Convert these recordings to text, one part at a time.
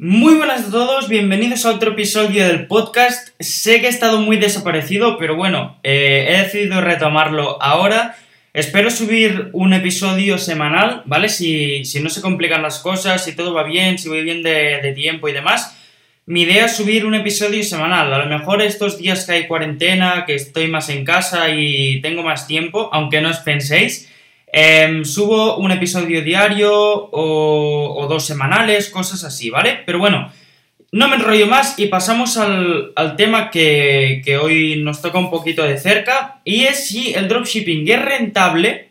Muy buenas a todos, bienvenidos a otro episodio del podcast. Sé que he estado muy desaparecido, pero bueno, eh, he decidido retomarlo ahora. Espero subir un episodio semanal, ¿vale? Si, si, no se complican las cosas, si todo va bien, si voy bien de, de tiempo y demás. Mi idea es subir un episodio semanal. A lo mejor estos días que hay cuarentena, que estoy más en casa y tengo más tiempo, aunque no os penséis, eh, subo un episodio diario o, dos semanales, cosas así, ¿vale? Pero bueno, no me enrollo más y pasamos al, al tema que, que, hoy nos toca un poquito de cerca y es si el dropshipping es rentable,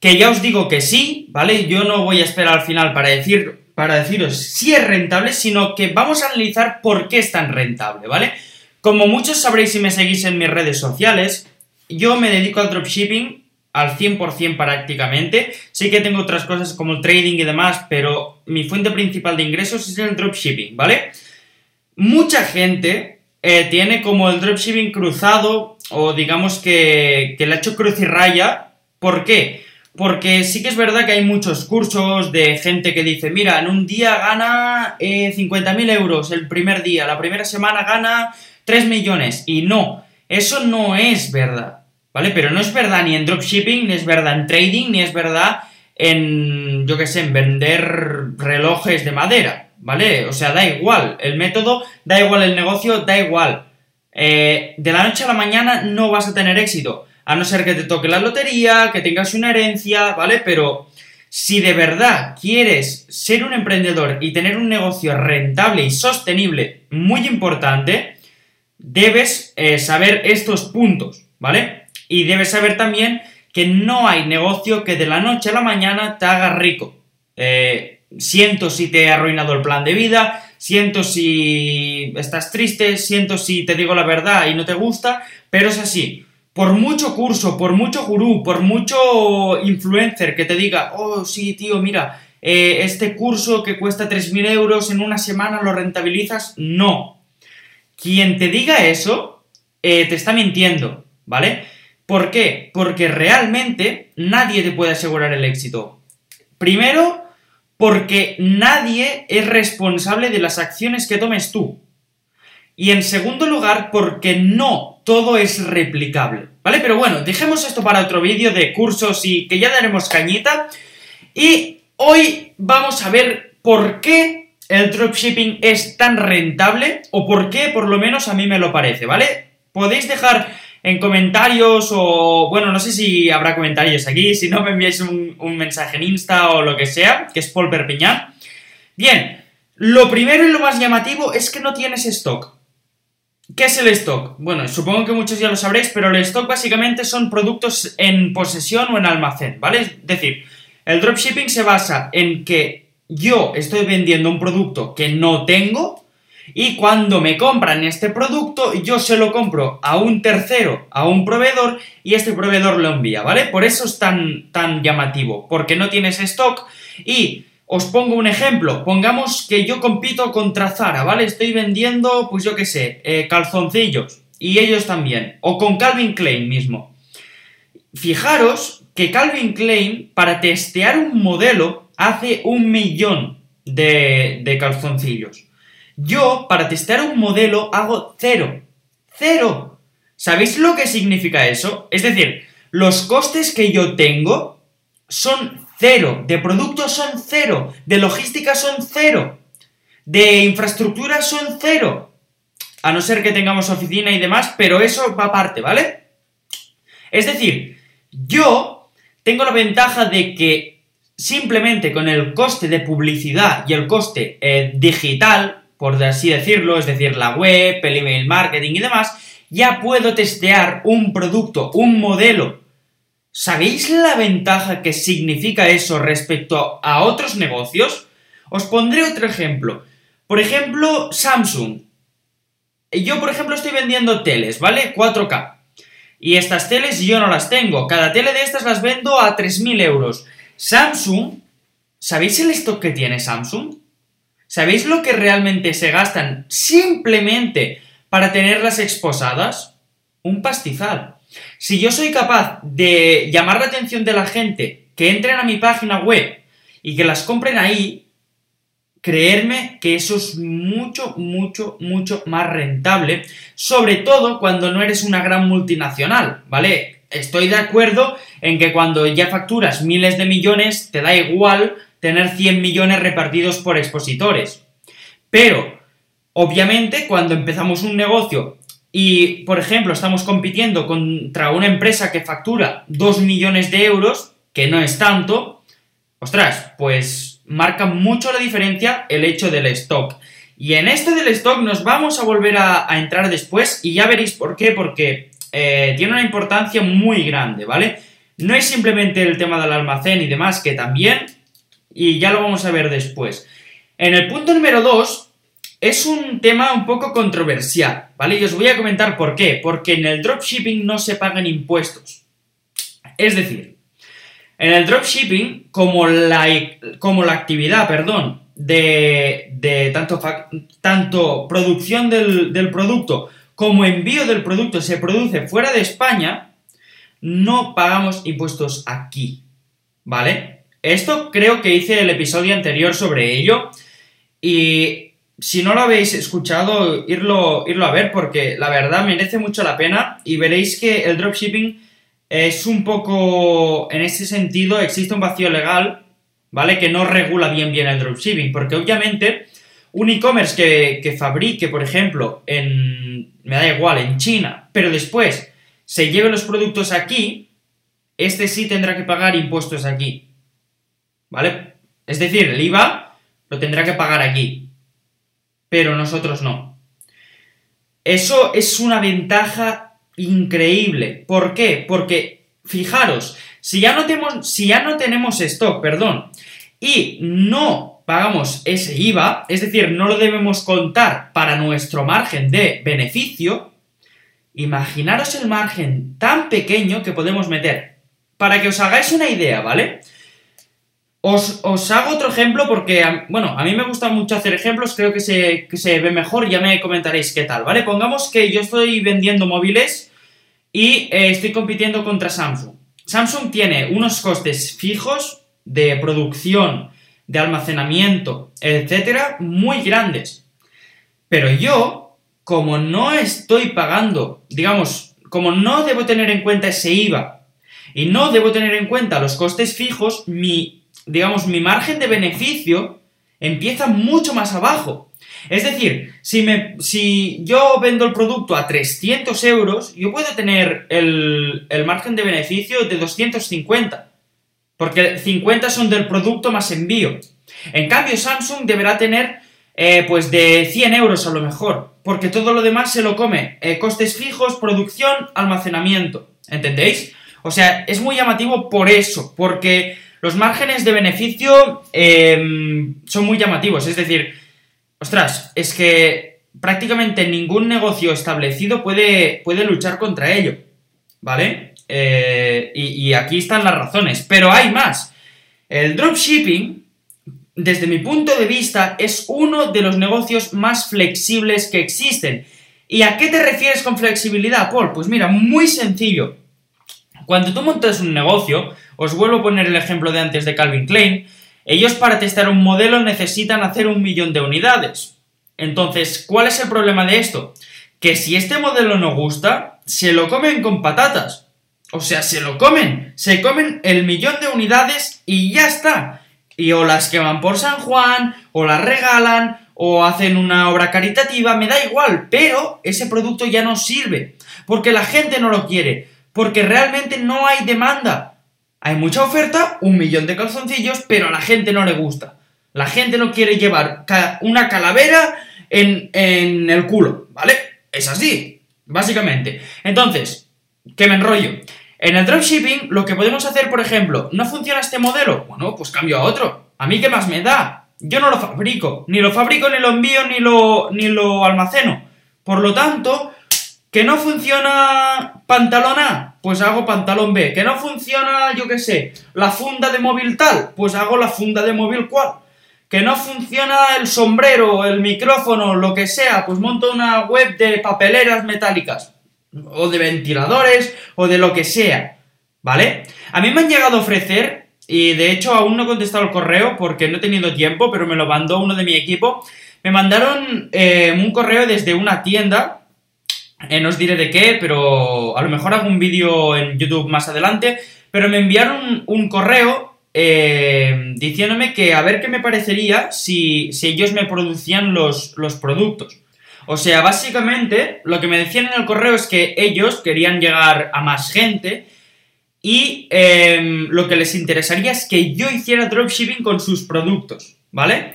que ya os digo que sí, ¿vale? Yo no voy a esperar al final para decir para deciros si es rentable, sino que vamos a analizar por qué es tan rentable, ¿vale? Como muchos sabréis si me seguís en mis redes sociales, yo me dedico al dropshipping al 100% prácticamente. Sí que tengo otras cosas como el trading y demás, pero mi fuente principal de ingresos es el dropshipping, ¿vale? Mucha gente eh, tiene como el dropshipping cruzado o digamos que, que le ha hecho cruz y raya. ¿Por qué? Porque sí que es verdad que hay muchos cursos de gente que dice, mira, en un día gana eh, 50.000 euros el primer día, la primera semana gana 3 millones. Y no, eso no es verdad, ¿vale? Pero no es verdad ni en dropshipping, ni es verdad en trading, ni es verdad en, yo qué sé, en vender relojes de madera, ¿vale? O sea, da igual, el método, da igual el negocio, da igual. Eh, de la noche a la mañana no vas a tener éxito a no ser que te toque la lotería, que tengas una herencia, ¿vale? Pero si de verdad quieres ser un emprendedor y tener un negocio rentable y sostenible, muy importante, debes eh, saber estos puntos, ¿vale? Y debes saber también que no hay negocio que de la noche a la mañana te haga rico. Eh, siento si te he arruinado el plan de vida, siento si estás triste, siento si te digo la verdad y no te gusta, pero es así por mucho curso, por mucho gurú, por mucho influencer que te diga, oh, sí, tío, mira, eh, este curso que cuesta 3.000 euros en una semana lo rentabilizas, no. Quien te diga eso, eh, te está mintiendo, ¿vale? ¿Por qué? Porque realmente nadie te puede asegurar el éxito. Primero, porque nadie es responsable de las acciones que tomes tú. Y en segundo lugar, porque no todo es replicable, ¿vale? Pero bueno, dejemos esto para otro vídeo de cursos y que ya daremos cañita. Y hoy vamos a ver por qué el dropshipping es tan rentable o por qué por lo menos a mí me lo parece, ¿vale? Podéis dejar en comentarios o, bueno, no sé si habrá comentarios aquí, si no me enviáis un, mensaje en Insta o lo que sea, que es Paul Perpiñán. Bien, lo primero y lo más llamativo es que no tienes stock. ¿Qué es el stock? Bueno, supongo que muchos ya lo sabréis, pero el stock básicamente son productos en posesión o en almacén, ¿vale? Es decir, el dropshipping se basa en que yo estoy vendiendo un producto que no tengo y cuando me compran este producto yo se lo compro a un tercero, a un proveedor y este proveedor lo envía, ¿vale? Por eso es tan, tan llamativo, porque no tienes stock y os pongo un ejemplo. Pongamos que yo compito contra Zara, ¿vale? Estoy vendiendo, pues yo qué sé, eh, calzoncillos. Y ellos también. O con Calvin Klein mismo. Fijaros que Calvin Klein, para testear un modelo, hace un millón de, de calzoncillos. Yo, para testear un modelo, hago cero. Cero. ¿Sabéis lo que significa eso? Es decir, los costes que yo tengo son cero. De productos son cero. De logística son cero. De infraestructura son cero. A no ser que tengamos oficina y demás, pero eso va aparte, ¿vale? Es decir, yo tengo la ventaja de que simplemente con el coste de publicidad y el coste eh, digital, por así decirlo, es decir, la web, el email marketing y demás, ya puedo testear un producto, un modelo ¿Sabéis la ventaja que significa eso respecto a otros negocios? Os pondré otro ejemplo. Por ejemplo, Samsung. Yo, por ejemplo, estoy vendiendo teles, ¿vale? 4K. Y estas teles yo no las tengo. Cada tele de estas las vendo a 3.000 euros. Samsung, ¿sabéis el stock que tiene Samsung? ¿Sabéis lo que realmente se gastan simplemente para tenerlas exposadas? Un pastizal. Si yo soy capaz de llamar la atención de la gente que entren a mi página web y que las compren ahí, creerme que eso es mucho, mucho, mucho más rentable, sobre todo cuando no eres una gran multinacional, ¿vale? Estoy de acuerdo en que cuando ya facturas miles de millones, te da igual tener 100 millones repartidos por expositores. Pero, obviamente, cuando empezamos un negocio y, por ejemplo, estamos compitiendo contra una empresa que factura 2 millones de euros, que no es tanto, ostras, pues marca mucho la diferencia el hecho del stock. Y en esto del stock nos vamos a volver a, entrar después y ya veréis por qué, porque eh, tiene una importancia muy grande, ¿vale? No es simplemente el tema del almacén y demás, que también, y ya lo vamos a ver después. En el punto número 2 es un tema un poco controversial, ¿vale? Y os voy a comentar por qué. Porque en el dropshipping no se pagan impuestos. Es decir, en el dropshipping, como la, como la actividad, perdón, de, tanto, tanto, producción del, del producto como envío del producto se produce fuera de España, no pagamos impuestos aquí, ¿vale? Esto creo que hice el episodio anterior sobre ello y si no lo habéis escuchado, irlo, irlo a ver porque la verdad merece mucho la pena y veréis que el dropshipping es un poco, en ese sentido, existe un vacío legal, ¿vale? Que no regula bien bien el dropshipping porque obviamente un e-commerce que, que fabrique, por ejemplo, en, me da igual, en China, pero después se lleve los productos aquí, este sí tendrá que pagar impuestos aquí. ¿Vale? Es decir, el IVA lo tendrá que pagar aquí, pero nosotros no. Eso es una ventaja increíble. ¿Por qué? Porque, fijaros, si ya no tenemos, si ya no tenemos stock, perdón, y no pagamos ese IVA, es decir, no lo debemos contar para nuestro margen de beneficio, Imaginaros el margen tan pequeño que podemos meter. Para que os hagáis una idea, ¿vale? Os, hago otro ejemplo porque, bueno, a mí me gusta mucho hacer ejemplos, creo que se, se ve mejor, ya me comentaréis qué tal, ¿vale? Pongamos que yo estoy vendiendo móviles y eh, estoy compitiendo contra Samsung. Samsung tiene unos costes fijos de producción, de almacenamiento, etcétera, muy grandes. Pero yo como no estoy pagando, digamos, como no debo tener en cuenta ese IVA y no debo tener en cuenta los costes fijos, mi, digamos, mi margen de beneficio empieza mucho más abajo. Es decir, si, me, si yo vendo el producto a 300 euros, yo puedo tener el, el margen de beneficio de 250. Porque 50 son del producto más envío. En cambio, Samsung deberá tener eh, pues de 100 euros a lo mejor, porque todo lo demás se lo come. Eh, costes fijos, producción, almacenamiento. ¿Entendéis? O sea, es muy llamativo por eso, porque los márgenes de beneficio em, son muy llamativos. Es decir, ostras, es que prácticamente ningún negocio establecido puede, puede luchar contra ello. ¿Vale? Eh, y, y aquí están las razones. Pero hay más. El dropshipping desde mi punto de vista, es uno de los negocios más flexibles que existen. ¿Y a qué te refieres con flexibilidad, Paul? Pues mira, muy sencillo. Cuando tú montas un negocio, os vuelvo a poner el ejemplo de antes de Calvin Klein, ellos para testar un modelo necesitan hacer un millón de unidades. Entonces, ¿cuál es el problema de esto? Que si este modelo no gusta, se lo comen con patatas. O sea, se lo comen. Se comen el millón de unidades y ya está y o las queman por San Juan, o las regalan, o hacen una obra caritativa, me da igual, pero ese producto ya no sirve, porque la gente no lo quiere, porque realmente no hay demanda. Hay mucha oferta, un millón de calzoncillos, pero a la gente no le gusta. La gente no quiere llevar una calavera en, en el culo, ¿vale? Es así, básicamente. Entonces, ¿qué me enrollo? En el dropshipping, lo que podemos hacer, por ejemplo, ¿no funciona este modelo? Bueno, pues cambio a otro. ¿A mí qué más me da? Yo no lo fabrico. Ni lo fabrico, ni lo envío, ni lo, ni lo almaceno. Por lo tanto, ¿que no funciona pantalón A? Pues hago pantalón B. ¿Que no funciona, yo qué sé, la funda de móvil tal? Pues hago la funda de móvil cual. ¿Que no funciona el sombrero, el micrófono, lo que sea? Pues monto una web de papeleras metálicas o de ventiladores o de lo que sea, ¿vale? A mí me han llegado a ofrecer y de hecho aún no he contestado el correo porque no he tenido tiempo, pero me lo mandó uno de mi equipo. Me mandaron eh, un correo desde una tienda, eh, no os diré de qué, pero a lo mejor hago un vídeo en YouTube más adelante, pero me enviaron un correo eh, diciéndome que a ver qué me parecería si, si ellos me producían los, los productos. O sea, básicamente lo que me decían en el correo es que ellos querían llegar a más gente y em, lo que les interesaría es que yo hiciera dropshipping con sus productos, ¿vale?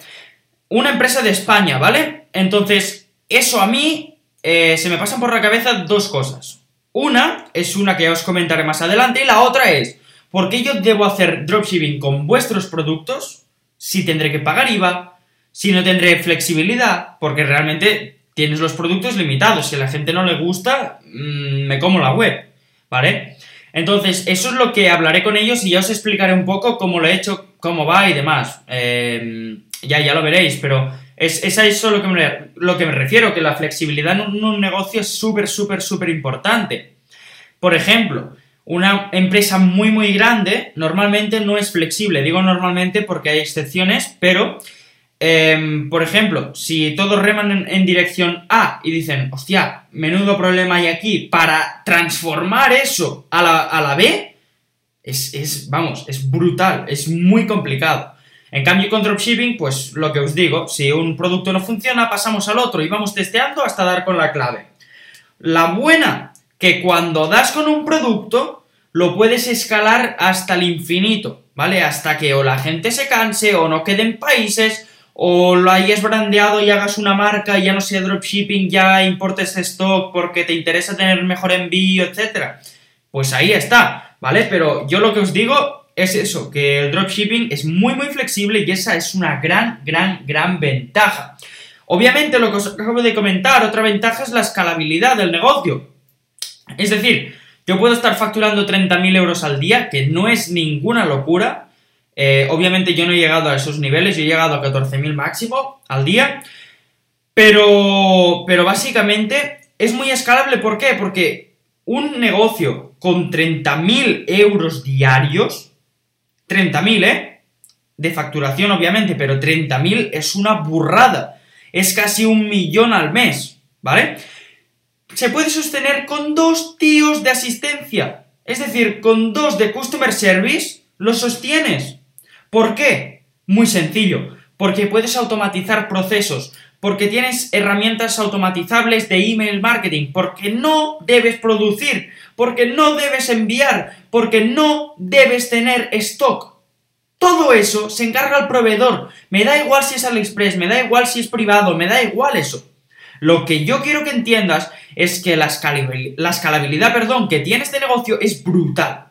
Una empresa de España, ¿vale? Entonces, eso a mí eh, se me pasan por la cabeza dos cosas. Una es una que os comentaré más adelante y la otra es, ¿por qué yo debo hacer dropshipping con vuestros productos si tendré que pagar IVA, si no tendré flexibilidad? Porque realmente tienes los productos limitados. Si a la gente no le gusta, mm, me como la web, ¿vale? Entonces, eso es lo que hablaré con ellos y ya os explicaré un poco cómo lo he hecho, cómo va y demás. Em, ya, ya lo veréis, pero es, es a eso lo que, me, lo que me refiero, que la flexibilidad en un, negocio es súper, súper, súper importante. Por ejemplo, una empresa muy, muy grande normalmente no es flexible. Digo normalmente porque hay excepciones, pero Em, por ejemplo, si todos reman en, dirección A y dicen, hostia, menudo problema hay aquí, para transformar eso a la, B, es, vamos, es brutal, es muy complicado. En cambio, con dropshipping, pues lo que os digo, si un producto no funciona, pasamos al otro y vamos testeando hasta dar con la clave. La buena, que cuando das con un producto, lo puedes escalar hasta el infinito, ¿vale? Hasta que o la gente se canse o no queden países o lo hayas brandeado y hagas una marca y ya no sea dropshipping, ya importes stock porque te interesa tener mejor envío, etcétera. Pues ahí está, ¿vale? Pero yo lo que os digo es eso, que el dropshipping es muy muy flexible y esa es una gran, gran, gran ventaja. Obviamente lo que os acabo de comentar, otra ventaja es la escalabilidad del negocio. Es decir, yo puedo estar facturando 30.000 euros al día, que no es ninguna locura, eh, obviamente yo no he llegado a esos niveles, yo he llegado a 14.000 máximo al día, pero, pero básicamente es muy escalable. ¿Por qué? Porque un negocio con 30.000 euros diarios, 30.000, ¿eh? De facturación, obviamente, pero 30.000 es una burrada. Es casi un millón al mes, ¿vale? Se puede sostener con dos tíos de asistencia. Es decir, con dos de Customer Service, lo sostienes. ¿Por qué? Muy sencillo, porque puedes automatizar procesos, porque tienes herramientas automatizables de email marketing, porque no debes producir, porque no debes enviar, porque no debes tener stock. Todo eso se encarga el proveedor. Me da igual si es AliExpress, me da igual si es privado, me da igual eso. Lo que yo quiero que entiendas es que la escalabilidad, la escalabilidad perdón, que tiene este negocio es brutal.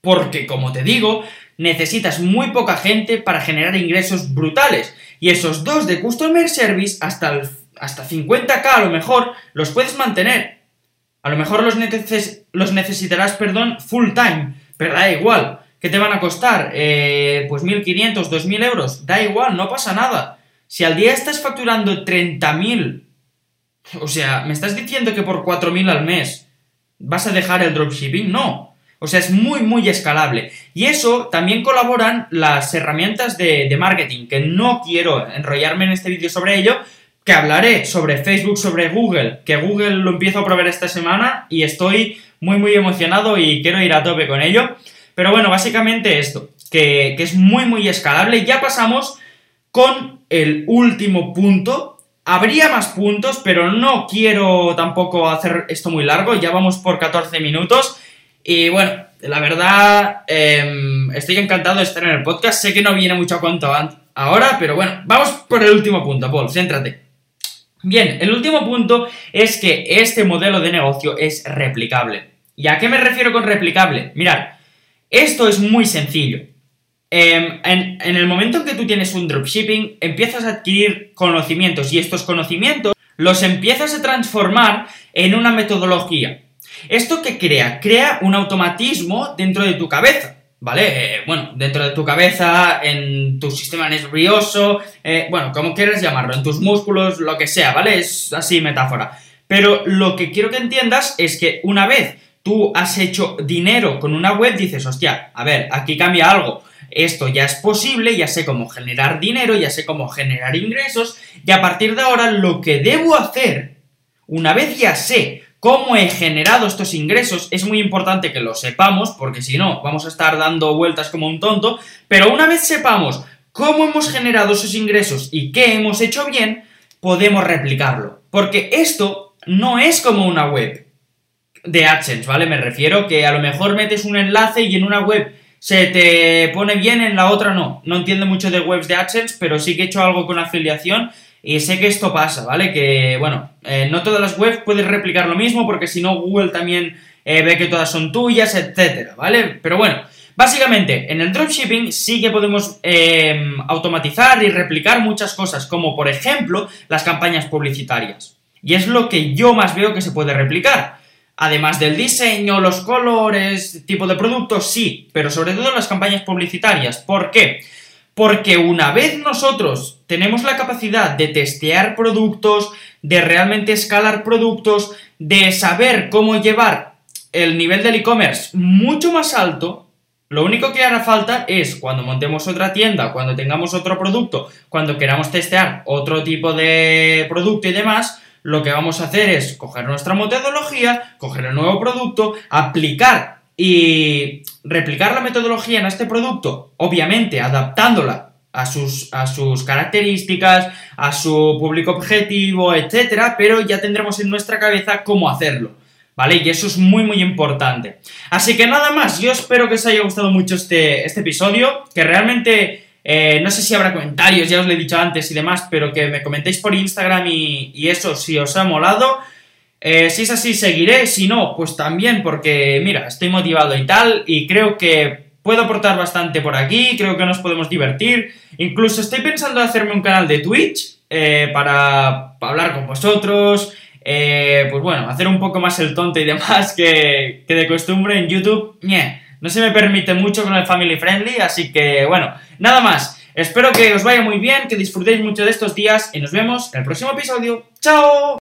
Porque, como te digo, necesitas muy poca gente para generar ingresos brutales. Y esos dos de Customer Service, hasta, hasta 50k a lo mejor, los puedes mantener. A lo mejor los, los necesitarás, perdón, full time, pero da igual. ¿Qué te van a costar? Eh, pues 1.500, 2.000 euros. Da igual, no pasa nada. Si al día estás facturando 30.000, o sea, ¿me estás diciendo que por 4.000 al mes vas a dejar el dropshipping? No. O sea, es muy, muy escalable. Y eso también colaboran las herramientas de, marketing, que no quiero enrollarme en este vídeo sobre ello, que hablaré sobre Facebook, sobre Google, que Google lo empiezo a probar esta semana y estoy muy, muy emocionado y quiero ir a tope con ello. Pero bueno, básicamente esto, que, que es muy, muy escalable. Ya pasamos con el último punto. Habría más puntos, pero no quiero tampoco hacer esto muy largo. Ya vamos por 14 minutos. Y bueno, la verdad, em, estoy encantado de estar en el podcast. Sé que no viene mucho a cuento ahora, pero bueno, vamos por el último punto, Paul, céntrate. Bien, el último punto es que este modelo de negocio es replicable. ¿Y a qué me refiero con replicable? Mirad, esto es muy sencillo. Em, en, en el momento en que tú tienes un dropshipping, empiezas a adquirir conocimientos y estos conocimientos los empiezas a transformar en una metodología. ¿Esto qué crea? Crea un automatismo dentro de tu cabeza. ¿Vale? Eh, bueno, dentro de tu cabeza, en tu sistema nervioso, eh, bueno, como quieras llamarlo, en tus músculos, lo que sea, ¿vale? Es así metáfora. Pero lo que quiero que entiendas es que una vez tú has hecho dinero con una web, dices, hostia, a ver, aquí cambia algo. esto ya es posible, ya sé cómo generar dinero, ya sé cómo generar ingresos, y a partir de ahora lo que debo hacer, una vez ya sé cómo he generado estos ingresos, es muy importante que lo sepamos, porque si no, vamos a estar dando vueltas como un tonto, pero una vez sepamos cómo hemos generado esos ingresos y qué hemos hecho bien, podemos replicarlo. Porque esto no es como una web de AdSense, ¿vale? Me refiero que a lo mejor metes un enlace y en una web se te pone bien, en la otra no. No entiendo mucho de webs de AdSense, pero sí que he hecho algo con afiliación y sé que esto pasa, ¿vale? Que, bueno, eh, no todas las webs puedes replicar lo mismo porque si no Google también eh, ve que todas son tuyas, etcétera, ¿vale? Pero bueno, básicamente en el dropshipping sí que podemos em, automatizar y replicar muchas cosas, como por ejemplo las campañas publicitarias. Y es lo que yo más veo que se puede replicar. Además del diseño, los colores, tipo de productos, sí, pero sobre todo las campañas publicitarias. ¿Por qué? Porque una vez nosotros tenemos la capacidad de testear productos, de realmente escalar productos, de saber cómo llevar el nivel del e-commerce mucho más alto, lo único que hará falta es cuando montemos otra tienda, cuando tengamos otro producto, cuando queramos testear otro tipo de producto y demás, lo que vamos a hacer es coger nuestra metodología, coger el nuevo producto, aplicar y replicar la metodología en este producto, obviamente adaptándola a sus, a sus características, a su público objetivo, etcétera, pero ya tendremos en nuestra cabeza cómo hacerlo. ¿Vale? Y eso es muy, muy importante. Así que nada más, yo espero que os haya gustado mucho este, este episodio, que realmente eh, no sé si habrá comentarios, ya os lo he dicho antes y demás, pero que me comentéis por Instagram y, eso si os ha molado. Eh, si es así, seguiré. Si no, pues también, porque mira, estoy motivado y tal, y creo que puedo aportar bastante por aquí, creo que nos podemos divertir. Incluso estoy pensando en hacerme un canal de Twitch eh, para, hablar con vosotros. pues bueno, hacer un poco más el tonto y demás que de costumbre en YouTube. no se me permite mucho con el family friendly, así que bueno. Nada más. Espero que os vaya muy bien, que disfrutéis mucho de estos días y nos vemos en el próximo episodio. ¡Chao!